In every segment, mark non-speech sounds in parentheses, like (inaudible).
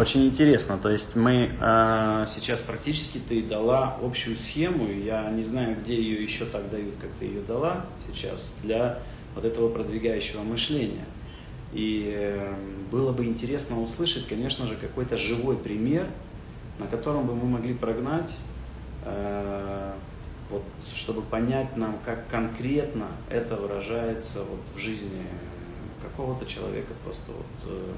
Очень интересно. То есть мы э, сейчас практически ты дала общую схему. Я не знаю, где ее еще так дают, как ты ее дала сейчас для вот этого продвигающего мышления. И э, было бы интересно услышать, конечно же, какой-то живой пример, на котором бы мы могли прогнать, э, вот, чтобы понять нам, как конкретно это выражается вот, в жизни какого-то человека, просто вот, э,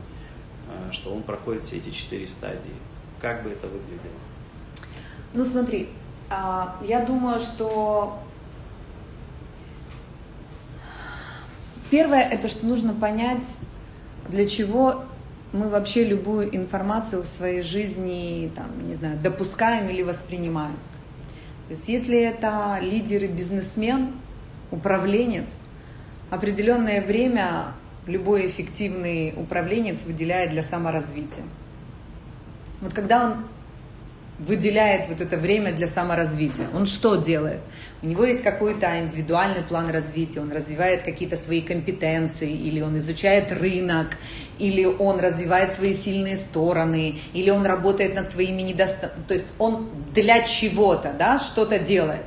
что он проходит все эти четыре стадии. Как бы это выглядело? Ну смотри, а, я думаю, что Первое, это что нужно понять, для чего мы вообще любую информацию в своей жизни, там, не знаю, допускаем или воспринимаем. То есть если это лидер и бизнесмен, управленец, определенное время любой эффективный управленец выделяет для саморазвития. Вот когда он выделяет вот это время для саморазвития. Он что делает? У него есть какой-то индивидуальный план развития, он развивает какие-то свои компетенции, или он изучает рынок, или он развивает свои сильные стороны, или он работает над своими недостатками. То есть он для чего-то, да, что-то делает.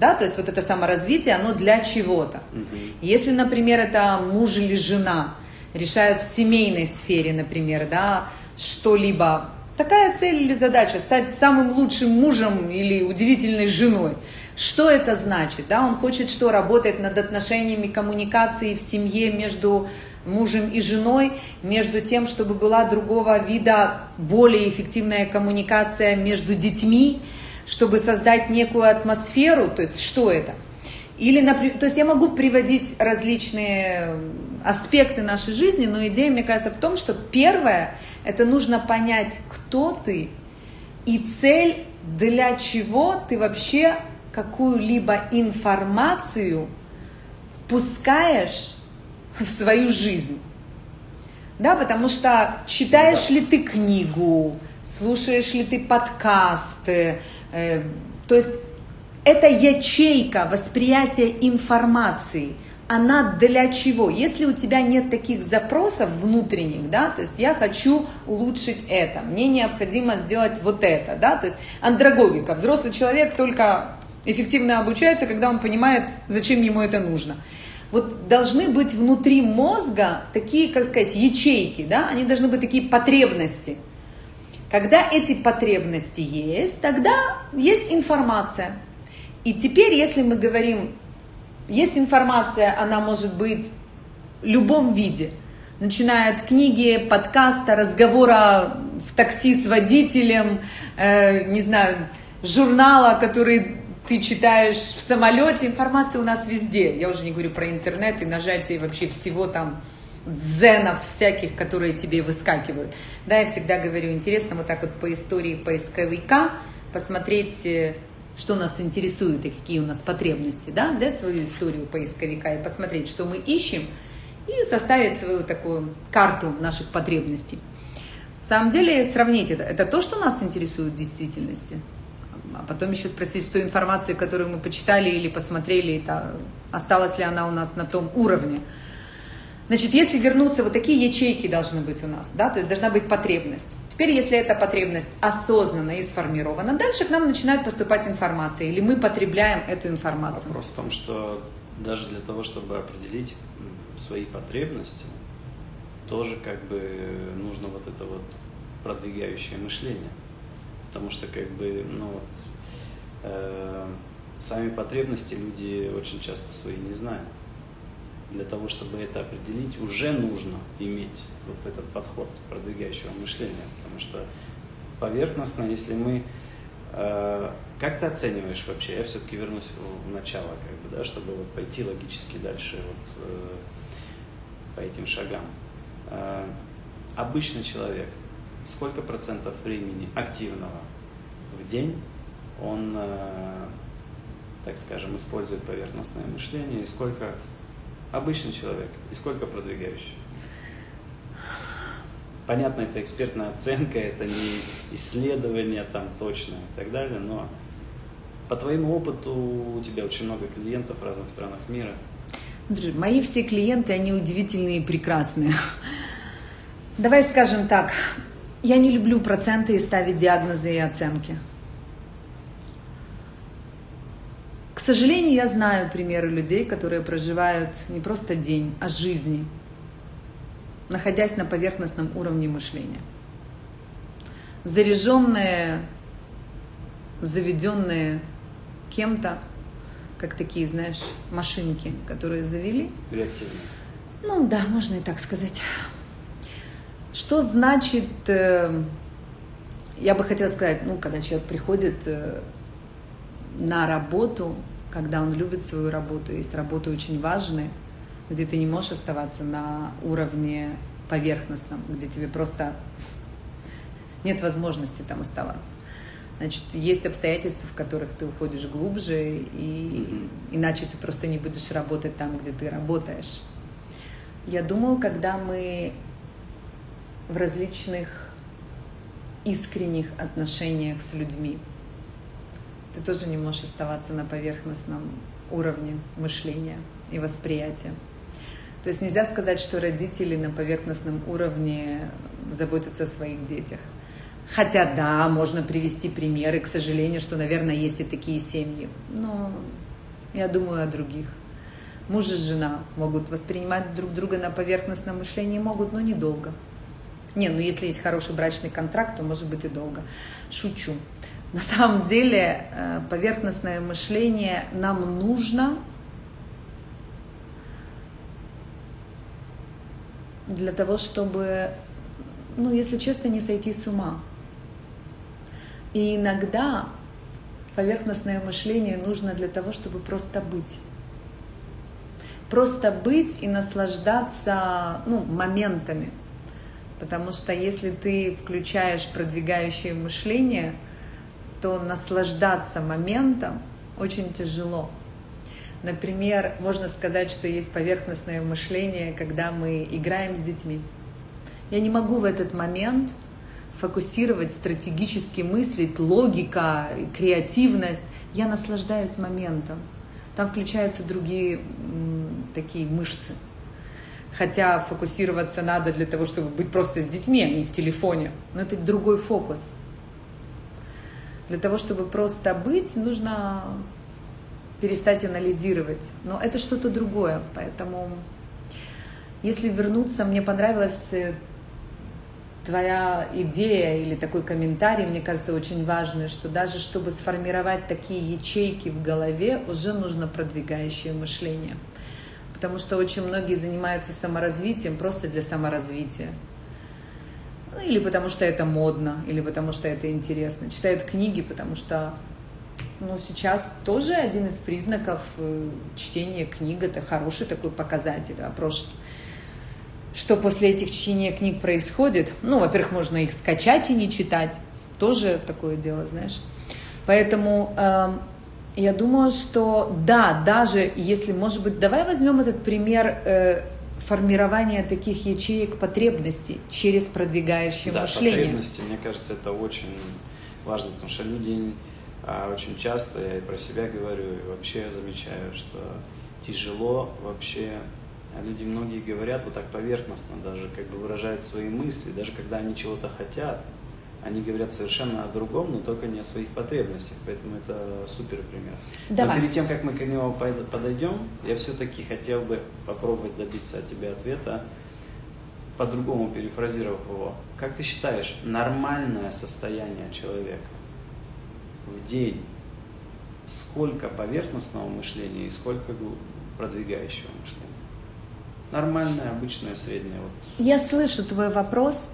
Да, то есть вот это саморазвитие, оно для чего-то. Если, например, это муж или жена решают в семейной сфере, например, да, что-либо такая цель или задача, стать самым лучшим мужем или удивительной женой. Что это значит? Да? Он хочет что? Работать над отношениями коммуникации в семье между мужем и женой, между тем, чтобы была другого вида более эффективная коммуникация между детьми, чтобы создать некую атмосферу, то есть что это? Или, например, то есть я могу приводить различные аспекты нашей жизни, но идея, мне кажется, в том, что первое, это нужно понять, кто ты и цель, для чего ты вообще какую-либо информацию впускаешь в свою жизнь. Да, потому что читаешь ли ты книгу, слушаешь ли ты подкасты, э, то есть это ячейка восприятия информации – она для чего? Если у тебя нет таких запросов внутренних, да, то есть я хочу улучшить это, мне необходимо сделать вот это, да, то есть андрогогика, взрослый человек только эффективно обучается, когда он понимает, зачем ему это нужно. Вот должны быть внутри мозга такие, как сказать, ячейки, да, они должны быть такие потребности. Когда эти потребности есть, тогда есть информация. И теперь, если мы говорим есть информация, она может быть в любом виде. Начиная от книги, подкаста, разговора в такси с водителем, э, не знаю, журнала, который ты читаешь в самолете, информация у нас везде. Я уже не говорю про интернет и нажатие вообще всего там дзенов всяких, которые тебе выскакивают. Да, я всегда говорю, интересно вот так вот по истории поисковика посмотреть э, что нас интересует и какие у нас потребности, да, взять свою историю поисковика и посмотреть, что мы ищем, и составить свою такую карту наших потребностей. В самом деле сравнить это. Это то, что нас интересует в действительности. А потом еще спросить, что информация, которую мы почитали или посмотрели, это, осталась ли она у нас на том уровне. Значит, если вернуться, вот такие ячейки должны быть у нас, да, то есть должна быть потребность. Теперь, если эта потребность осознанно и сформирована, дальше к нам начинает поступать информация, или мы потребляем эту информацию. Вопрос в том, что даже для того, чтобы определить свои потребности, тоже как бы нужно вот это вот продвигающее мышление. Потому что как бы, ну вот, э, сами потребности люди очень часто свои не знают для того, чтобы это определить, уже нужно иметь вот этот подход продвигающего мышления. Потому что поверхностно, если мы... Э, как ты оцениваешь вообще? Я все-таки вернусь в, в начало, как бы, да, чтобы вот пойти логически дальше вот, э, по этим шагам. Э, обычный человек, сколько процентов времени активного в день он, э, так скажем, использует поверхностное мышление, и сколько обычный человек и сколько продвигающий? Понятно, это экспертная оценка, это не исследование там точное и так далее, но по твоему опыту у тебя очень много клиентов в разных странах мира. Мои все клиенты, они удивительные и прекрасные. Давай скажем так, Я не люблю проценты и ставить диагнозы и оценки. К сожалению, я знаю примеры людей, которые проживают не просто день, а жизни, находясь на поверхностном уровне мышления. Заряженные, заведенные кем-то, как такие, знаешь, машинки, которые завели. Реактивные. Ну да, можно и так сказать. Что значит, э, я бы хотела сказать, ну, когда человек приходит э, на работу, когда он любит свою работу, есть работы очень важные, где ты не можешь оставаться на уровне поверхностном, где тебе просто нет возможности там оставаться. Значит, есть обстоятельства, в которых ты уходишь глубже, и иначе ты просто не будешь работать там, где ты работаешь. Я думаю, когда мы в различных искренних отношениях с людьми, ты тоже не можешь оставаться на поверхностном уровне мышления и восприятия. То есть нельзя сказать, что родители на поверхностном уровне заботятся о своих детях. Хотя да, можно привести примеры, к сожалению, что, наверное, есть и такие семьи. Но я думаю о других. Муж и жена могут воспринимать друг друга на поверхностном мышлении, могут, но недолго. Не, ну если есть хороший брачный контракт, то может быть и долго. Шучу. На самом деле э, поверхностное мышление нам нужно для того, чтобы, ну, если честно, не сойти с ума. И иногда поверхностное мышление нужно для того, чтобы просто быть. Просто быть и наслаждаться ну, моментами. Потому что если ты включаешь продвигающее мышление – то наслаждаться моментом очень тяжело. Например, можно сказать, что есть поверхностное мышление, когда мы играем с детьми. Я не могу в этот момент фокусировать, стратегически мыслить, логика, креативность. Я наслаждаюсь моментом. Там включаются другие такие мышцы. Хотя фокусироваться надо для того, чтобы быть просто с детьми, а не в телефоне. Но это другой фокус. Для того, чтобы просто быть, нужно перестать анализировать. Но это что-то другое. Поэтому, если вернуться, мне понравилась э, твоя идея или такой комментарий, мне кажется, очень важный, что даже чтобы сформировать такие ячейки в голове, уже нужно продвигающее мышление. Потому что очень многие занимаются саморазвитием просто для саморазвития. Ну, или потому что это модно, или потому что это интересно. Читают книги, потому что ну, сейчас тоже один из признаков э, чтения книг, это хороший такой показатель. Вопрос, что после этих чтения книг происходит. Ну, во-первых, можно их скачать и не читать. Тоже такое дело, знаешь. Поэтому э, я думаю, что да, даже если, может быть, давай возьмем этот пример э, формирование таких ячеек потребностей через продвигающее да, мышление. потребности, мне кажется, это очень важно, потому что люди а, очень часто, я и про себя говорю, и вообще замечаю, что тяжело вообще, а люди многие говорят вот так поверхностно даже, как бы выражают свои мысли, даже когда они чего-то хотят, они говорят совершенно о другом, но только не о своих потребностях. Поэтому это супер пример. Давай. Но перед тем, как мы к нему подойдем, я все-таки хотел бы попробовать добиться от тебя ответа, по-другому перефразировав его. Как ты считаешь, нормальное состояние человека в день, сколько поверхностного мышления и сколько продвигающего мышления? Нормальное, обычное, среднее. Вот. Я слышу твой вопрос,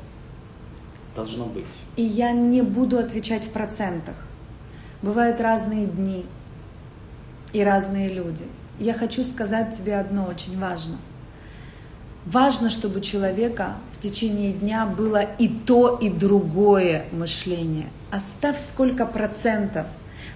должно быть. И я не буду отвечать в процентах. Бывают разные дни и разные люди. Я хочу сказать тебе одно очень важно. Важно, чтобы у человека в течение дня было и то, и другое мышление. Оставь сколько процентов.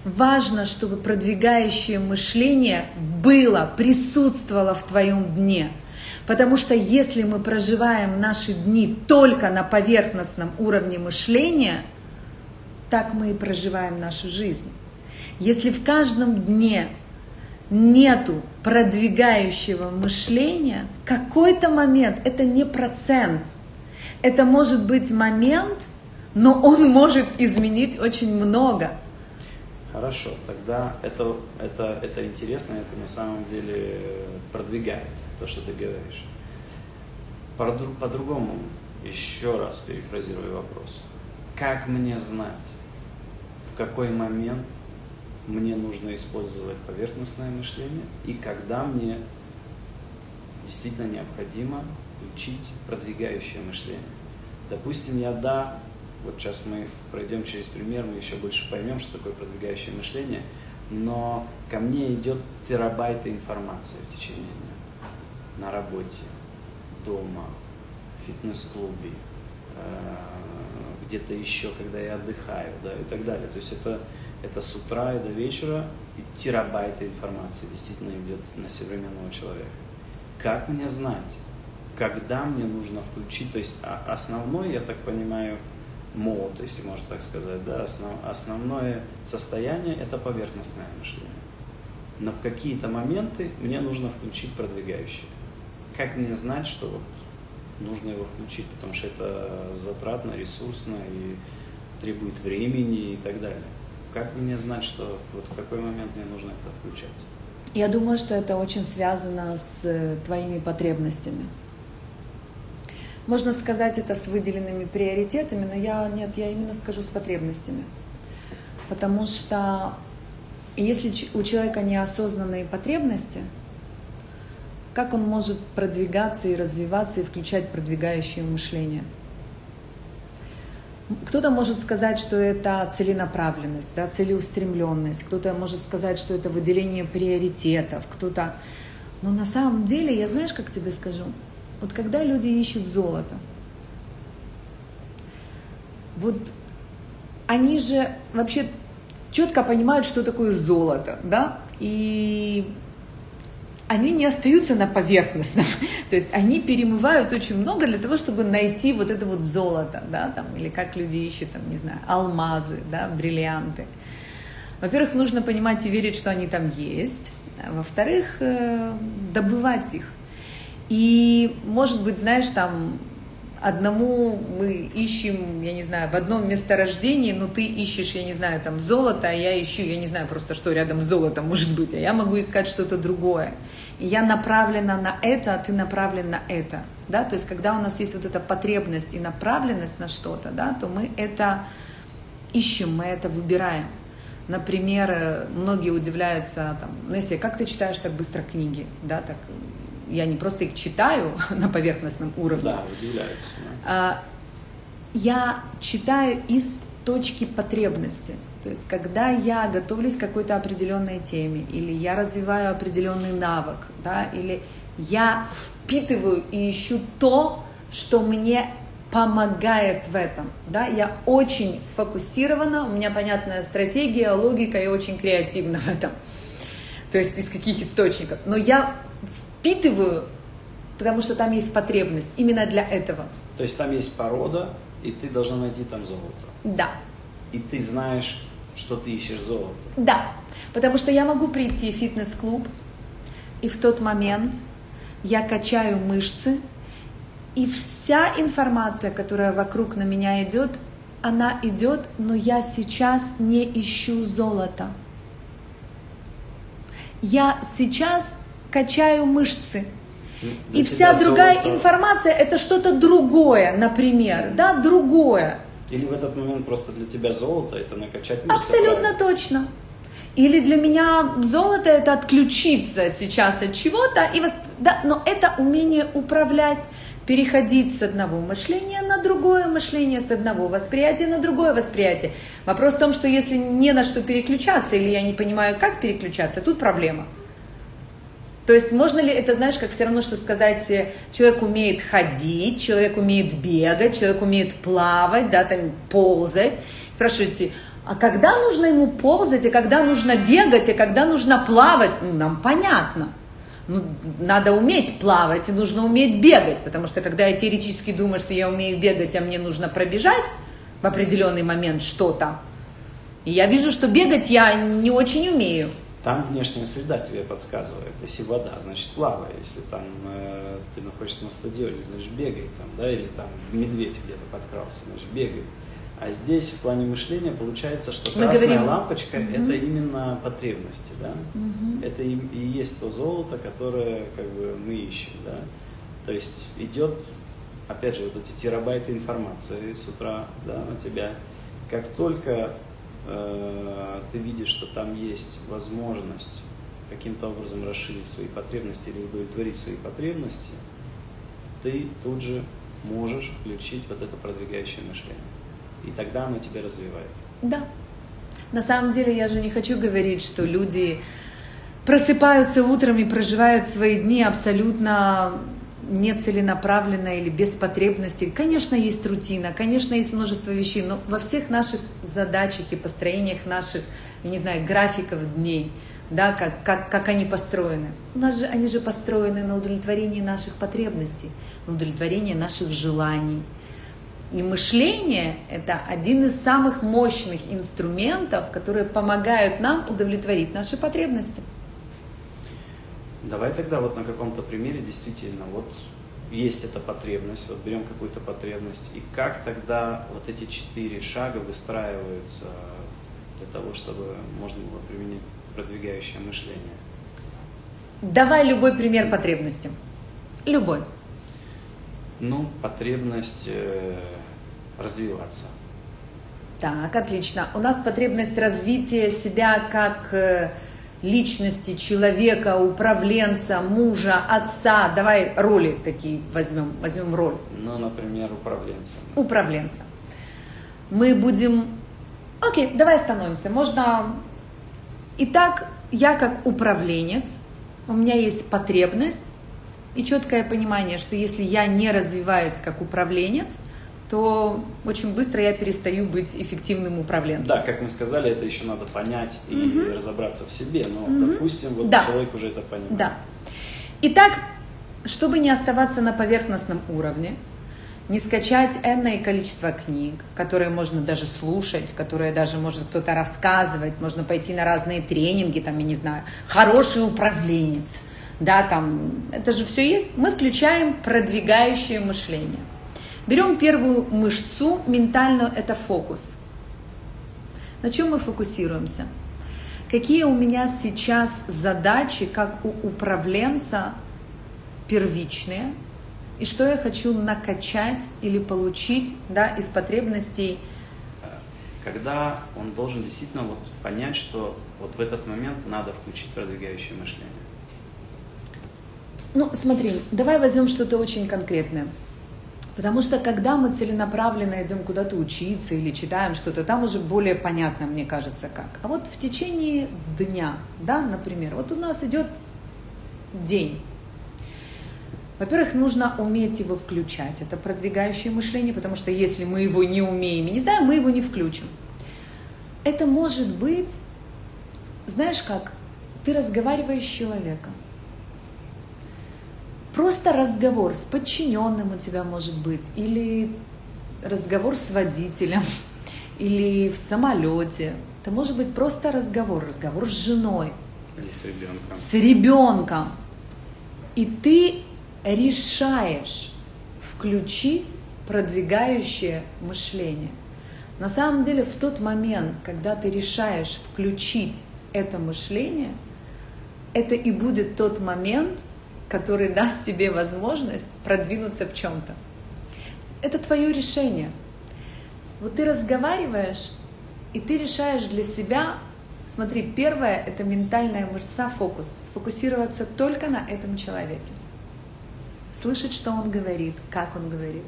Важно, чтобы продвигающее мышление было, присутствовало в твоем дне – Потому что если мы проживаем наши дни только на поверхностном уровне мышления, так мы и проживаем нашу жизнь. Если в каждом дне нету продвигающего мышления, в какой-то момент это не процент, это может быть момент но он может изменить очень много. Хорошо, тогда это, это, это интересно, это на самом деле продвигает то, что ты говоришь. По-другому, еще раз перефразирую вопрос. Как мне знать, в какой момент мне нужно использовать поверхностное мышление и когда мне действительно необходимо учить продвигающее мышление. Допустим, я да, вот сейчас мы пройдем через пример, мы еще больше поймем, что такое продвигающее мышление, но ко мне идет терабайты информации в течение дня. На работе, дома, в фитнес-клубе, э, где-то еще, когда я отдыхаю, да, и так далее. То есть это, это с утра и до вечера и терабайты информации действительно идет на современного человека. Как мне знать, когда мне нужно включить, то есть а, основной, я так понимаю, мод, если можно так сказать, да, основ, основное состояние это поверхностное мышление. Но в какие-то моменты мне нужно включить продвигающее. Как мне знать, что вот нужно его включить, потому что это затратно, ресурсно и требует времени и так далее. Как мне знать, что вот в какой момент мне нужно это включать? Я думаю, что это очень связано с э, твоими потребностями. Можно сказать это с выделенными приоритетами, но я нет, я именно скажу с потребностями. Потому что если у человека неосознанные потребности, как он может продвигаться и развиваться и включать продвигающее мышление? Кто-то может сказать, что это целенаправленность, да, целеустремленность, кто-то может сказать, что это выделение приоритетов, кто-то... Но на самом деле, я знаешь, как тебе скажу, вот когда люди ищут золото, вот они же вообще четко понимают, что такое золото, да, и они не остаются на поверхностном. (laughs) То есть они перемывают очень много для того, чтобы найти вот это вот золото, да, там, или как люди ищут, там, не знаю, алмазы, да, бриллианты. Во-первых, нужно понимать и верить, что они там есть. Во-вторых, э, добывать их. И, может быть, знаешь, там одному мы ищем, я не знаю, в одном месторождении, но ты ищешь, я не знаю, там золото, а я ищу, я не знаю просто, что рядом с золотом может быть, а я могу искать что-то другое. И я направлена на это, а ты направлен на это. Да? То есть, когда у нас есть вот эта потребность и направленность на что-то, да, то мы это ищем, мы это выбираем. Например, многие удивляются, там, ну, если как ты читаешь так быстро книги, да, так я не просто их читаю (laughs) на поверхностном уровне. Да, удивляются. А, я читаю из точки потребности. То есть, когда я готовлюсь к какой-то определенной теме, или я развиваю определенный навык, да, или я впитываю и ищу то, что мне помогает в этом. Да? Я очень сфокусирована, у меня понятная стратегия, логика, и очень креативна в этом. То есть из каких источников. Но я впитываю, потому что там есть потребность именно для этого. То есть там есть порода, и ты должна найти там золото. Да. И ты знаешь, что ты ищешь золото. Да, потому что я могу прийти в фитнес-клуб, и в тот момент я качаю мышцы, и вся информация, которая вокруг на меня идет, она идет, но я сейчас не ищу золото. Я сейчас качаю мышцы. Для и вся другая золото... информация это что-то другое, например, да, другое. Или в этот момент просто для тебя золото это накачать мышцы? Абсолютно правильно? точно. Или для меня золото это отключиться сейчас от чего-то, и вос... да, но это умение управлять, переходить с одного мышления на другое мышление, с одного восприятия на другое восприятие. Вопрос в том, что если не на что переключаться, или я не понимаю, как переключаться, тут проблема. То есть можно ли это, знаешь, как все равно, что сказать, э, человек умеет ходить, человек умеет бегать, человек умеет плавать, да, там ползать. Спрашиваете, а когда нужно ему ползать, а когда нужно бегать, а когда нужно плавать? Ну, нам понятно. Ну, надо уметь плавать и нужно уметь бегать, потому что когда я теоретически думаю, что я умею бегать, а мне нужно пробежать в определенный момент что-то, и я вижу, что бегать я не очень умею. Там внешняя среда тебе подсказывает. Если вода, значит плавай. Если там э, ты находишься на стадионе, значит бегай там, да, или там медведь где-то подкрался, значит бегай. А здесь в плане мышления получается, что Мы красная говорим- лампочка Мгм. это именно потребности, да? Мгм. Это и, и есть то золото, которое как бы мы ищем, да? То есть идет, опять же, вот эти терабайты информации с утра, да, на тебя. Как только ты видишь, что там есть возможность каким-то образом расширить свои потребности или удовлетворить свои потребности, ты тут же можешь включить вот это продвигающее мышление. И тогда оно тебя развивает. Да. На самом деле я же не хочу говорить, что люди просыпаются утром и проживают свои дни абсолютно нецеленаправленно или без потребностей. Конечно, есть рутина, конечно, есть множество вещей, но во всех наших задачах и построениях наших, я не знаю, графиков дней, да, как, как, как они построены. У нас же, они же построены на удовлетворении наших потребностей, на удовлетворении наших желаний. И мышление – это один из самых мощных инструментов, которые помогают нам удовлетворить наши потребности. Давай тогда вот на каком-то примере действительно вот есть эта потребность, вот берем какую-то потребность, и как тогда вот эти четыре шага выстраиваются для того, чтобы можно было применить продвигающее мышление? Давай любой пример потребности. Любой. Ну, потребность э, развиваться. Так, отлично. У нас потребность развития себя как э, личности, человека, управленца, мужа, отца. Давай роли такие возьмем, возьмем роль. Ну, например, управленцем. управленца. Мы будем... Окей, давай остановимся. Можно... Итак, я как управленец, у меня есть потребность и четкое понимание, что если я не развиваюсь как управленец, то очень быстро я перестаю быть эффективным управленцем. Да, как мы сказали, это еще надо понять и разобраться в себе, но, допустим, вот Да. человек уже это понимает. Да. Итак, чтобы не оставаться на поверхностном уровне, не скачать энное количество книг, которые можно даже слушать, которые даже может кто-то рассказывать, можно пойти на разные тренинги, там, я не знаю, хороший управленец, да, там, это же все есть. Мы включаем продвигающее мышление. Берем первую мышцу ментальную, это фокус. На чем мы фокусируемся? Какие у меня сейчас задачи, как у управленца, первичные, и что я хочу накачать или получить да, из потребностей. Когда он должен действительно вот понять, что вот в этот момент надо включить продвигающее мышление. Ну, смотри, давай возьмем что-то очень конкретное. Потому что когда мы целенаправленно идем куда-то учиться или читаем что-то, там уже более понятно, мне кажется, как. А вот в течение дня, да, например, вот у нас идет день. Во-первых, нужно уметь его включать. Это продвигающее мышление, потому что если мы его не умеем и не знаем, мы его не включим. Это может быть, знаешь как, ты разговариваешь с человеком. Просто разговор с подчиненным у тебя может быть, или разговор с водителем, (laughs) или в самолете. Это может быть просто разговор, разговор с женой, Или с ребенком. с ребенком. И ты решаешь включить продвигающее мышление. На самом деле, в тот момент, когда ты решаешь включить это мышление, это и будет тот момент, который даст тебе возможность продвинуться в чем-то. Это твое решение. Вот ты разговариваешь, и ты решаешь для себя, смотри, первое – это ментальная мышца фокус, сфокусироваться только на этом человеке. Слышать, что он говорит, как он говорит.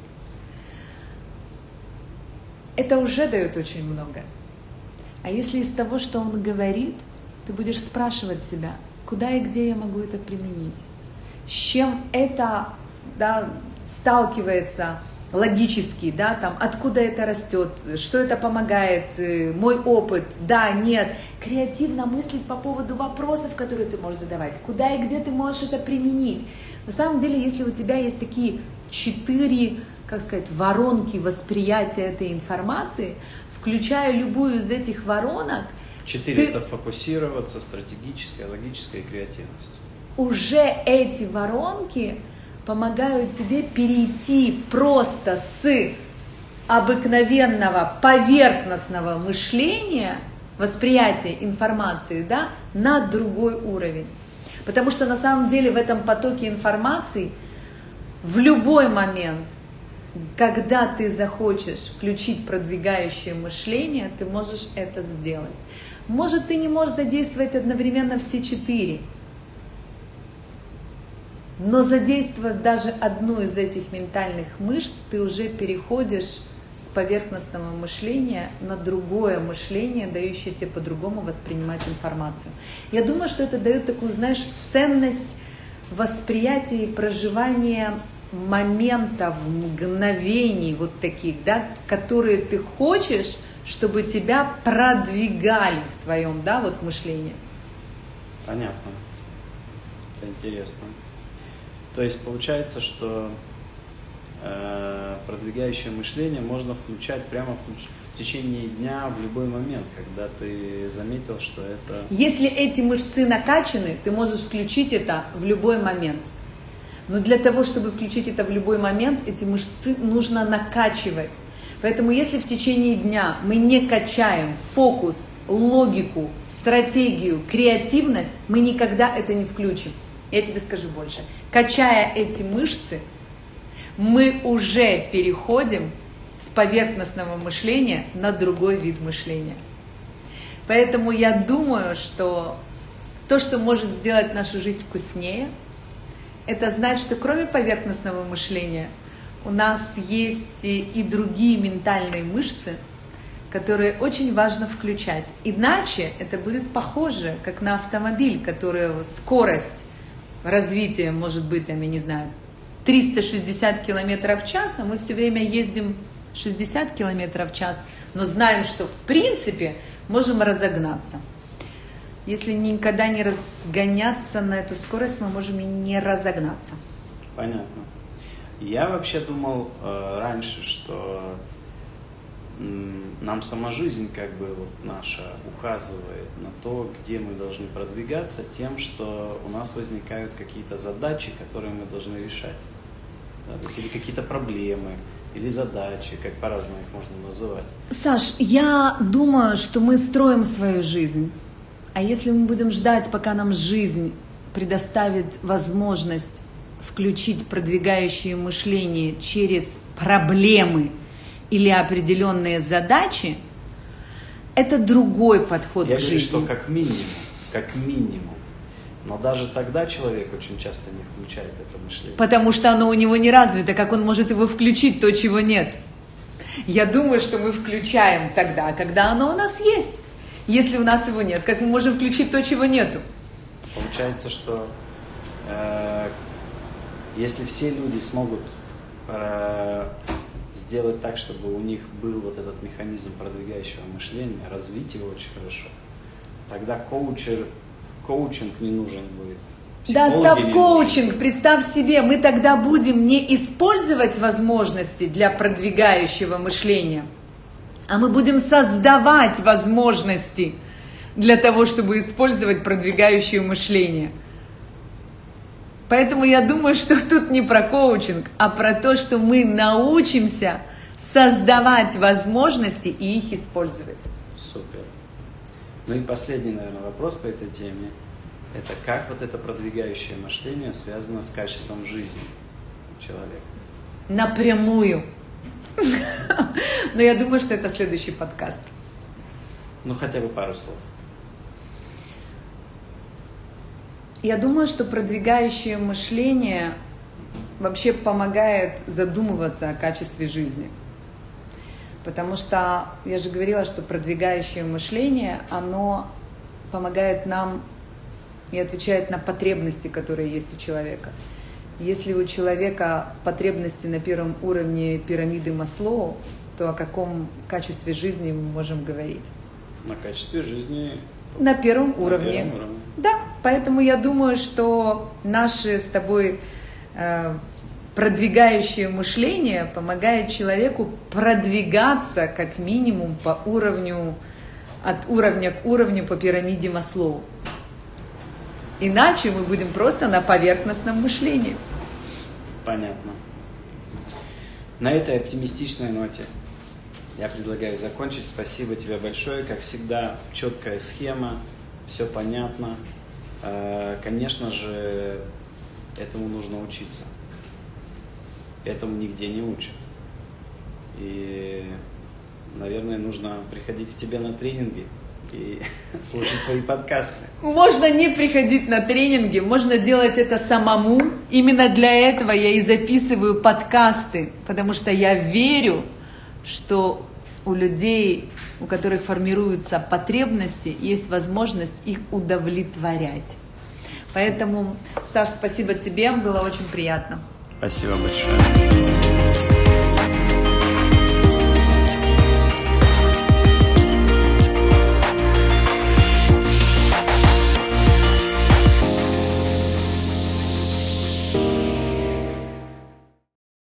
Это уже дает очень много. А если из того, что он говорит, ты будешь спрашивать себя, куда и где я могу это применить, с чем это да, сталкивается логически, да, там, откуда это растет, что это помогает, э, мой опыт, да, нет, креативно мыслить по поводу вопросов, которые ты можешь задавать, куда и где ты можешь это применить. На самом деле, если у тебя есть такие четыре, как сказать, воронки восприятия этой информации, включая любую из этих воронок, Четыре Ты- это фокусироваться, стратегическая, логическая и креативность. Уже эти воронки помогают тебе перейти просто с обыкновенного поверхностного мышления, восприятия информации, да, на другой уровень. Потому что на самом деле в этом потоке информации в любой момент, когда ты захочешь включить продвигающее мышление, ты можешь это сделать. Может, ты не можешь задействовать одновременно все четыре, но задействовав даже одну из этих ментальных мышц, ты уже переходишь с поверхностного мышления на другое мышление, дающее тебе по-другому воспринимать информацию. Я думаю, что это дает такую, знаешь, ценность восприятия и проживания моментов, мгновений вот таких, да, которые ты хочешь, чтобы тебя продвигали в твоем, да, вот мышлении. Понятно. Это интересно. То есть получается, что э, продвигающее мышление можно включать прямо в, в течение дня в любой момент, когда ты заметил, что это... Если эти мышцы накачаны, ты можешь включить это в любой момент. Но для того, чтобы включить это в любой момент, эти мышцы нужно накачивать. Поэтому если в течение дня мы не качаем фокус, логику, стратегию, креативность, мы никогда это не включим. Я тебе скажу больше. Качая эти мышцы, мы уже переходим с поверхностного мышления на другой вид мышления. Поэтому я думаю, что то, что может сделать нашу жизнь вкуснее, это знать, что кроме поверхностного мышления у нас есть и другие ментальные мышцы, которые очень важно включать. Иначе это будет похоже, как на автомобиль, который скорость развитие может быть, там, я не знаю, 360 километров в час, а мы все время ездим 60 километров в час, но знаем, что в принципе можем разогнаться. Если никогда не разгоняться на эту скорость, мы можем и не разогнаться. Понятно. Я вообще думал э, раньше, что нам сама жизнь как бы вот наша указывает на то, где мы должны продвигаться, тем, что у нас возникают какие-то задачи, которые мы должны решать. Да, то есть или какие-то проблемы, или задачи, как по-разному их можно называть. Саш, я думаю, что мы строим свою жизнь. А если мы будем ждать, пока нам жизнь предоставит возможность включить продвигающее мышление через проблемы – или определенные задачи, это другой подход Я к говорю, жизни. что как минимум, как минимум. Но даже тогда человек очень часто не включает это мышление. Потому что оно у него не развито, как он может его включить, то, чего нет. Я думаю, что мы включаем тогда, когда оно у нас есть. Если у нас его нет, как мы можем включить то, чего нету? Получается, что э, если все люди смогут э, сделать так, чтобы у них был вот этот механизм продвигающего мышления, развить его очень хорошо. Тогда коучер, коучинг не нужен будет. Да, став коучинг, представь себе, мы тогда будем не использовать возможности для продвигающего мышления, а мы будем создавать возможности для того, чтобы использовать продвигающее мышление. Поэтому я думаю, что (laughs) тут не про коучинг, а про то, что мы научимся создавать возможности и их использовать. Супер. Ну и последний, наверное, вопрос по этой теме. Это как вот это продвигающее мышление связано с качеством жизни человека? Напрямую. (laughs) Но я думаю, что это следующий подкаст. Ну, хотя бы пару слов. Я думаю, что продвигающее мышление вообще помогает задумываться о качестве жизни. Потому что я же говорила, что продвигающее мышление, оно помогает нам и отвечает на потребности, которые есть у человека. Если у человека потребности на первом уровне пирамиды Маслоу, то о каком качестве жизни мы можем говорить? На качестве жизни на первом уровне. На первом уровне. Да, Поэтому я думаю, что наше с тобой э, продвигающее мышление помогает человеку продвигаться как минимум по уровню, от уровня к уровню по пирамиде Маслоу. Иначе мы будем просто на поверхностном мышлении. Понятно. На этой оптимистичной ноте я предлагаю закончить. Спасибо тебе большое. Как всегда, четкая схема, все понятно. Э, конечно же, этому нужно учиться. Этому нигде не учат. И, наверное, нужно приходить к тебе на тренинги и (laughs) слушать твои подкасты. Можно не приходить на тренинги, можно делать это самому. Именно для этого я и записываю подкасты, потому что я верю, что у людей, у которых формируются потребности, есть возможность их удовлетворять. Поэтому, Саш, спасибо тебе, было очень приятно. Спасибо большое.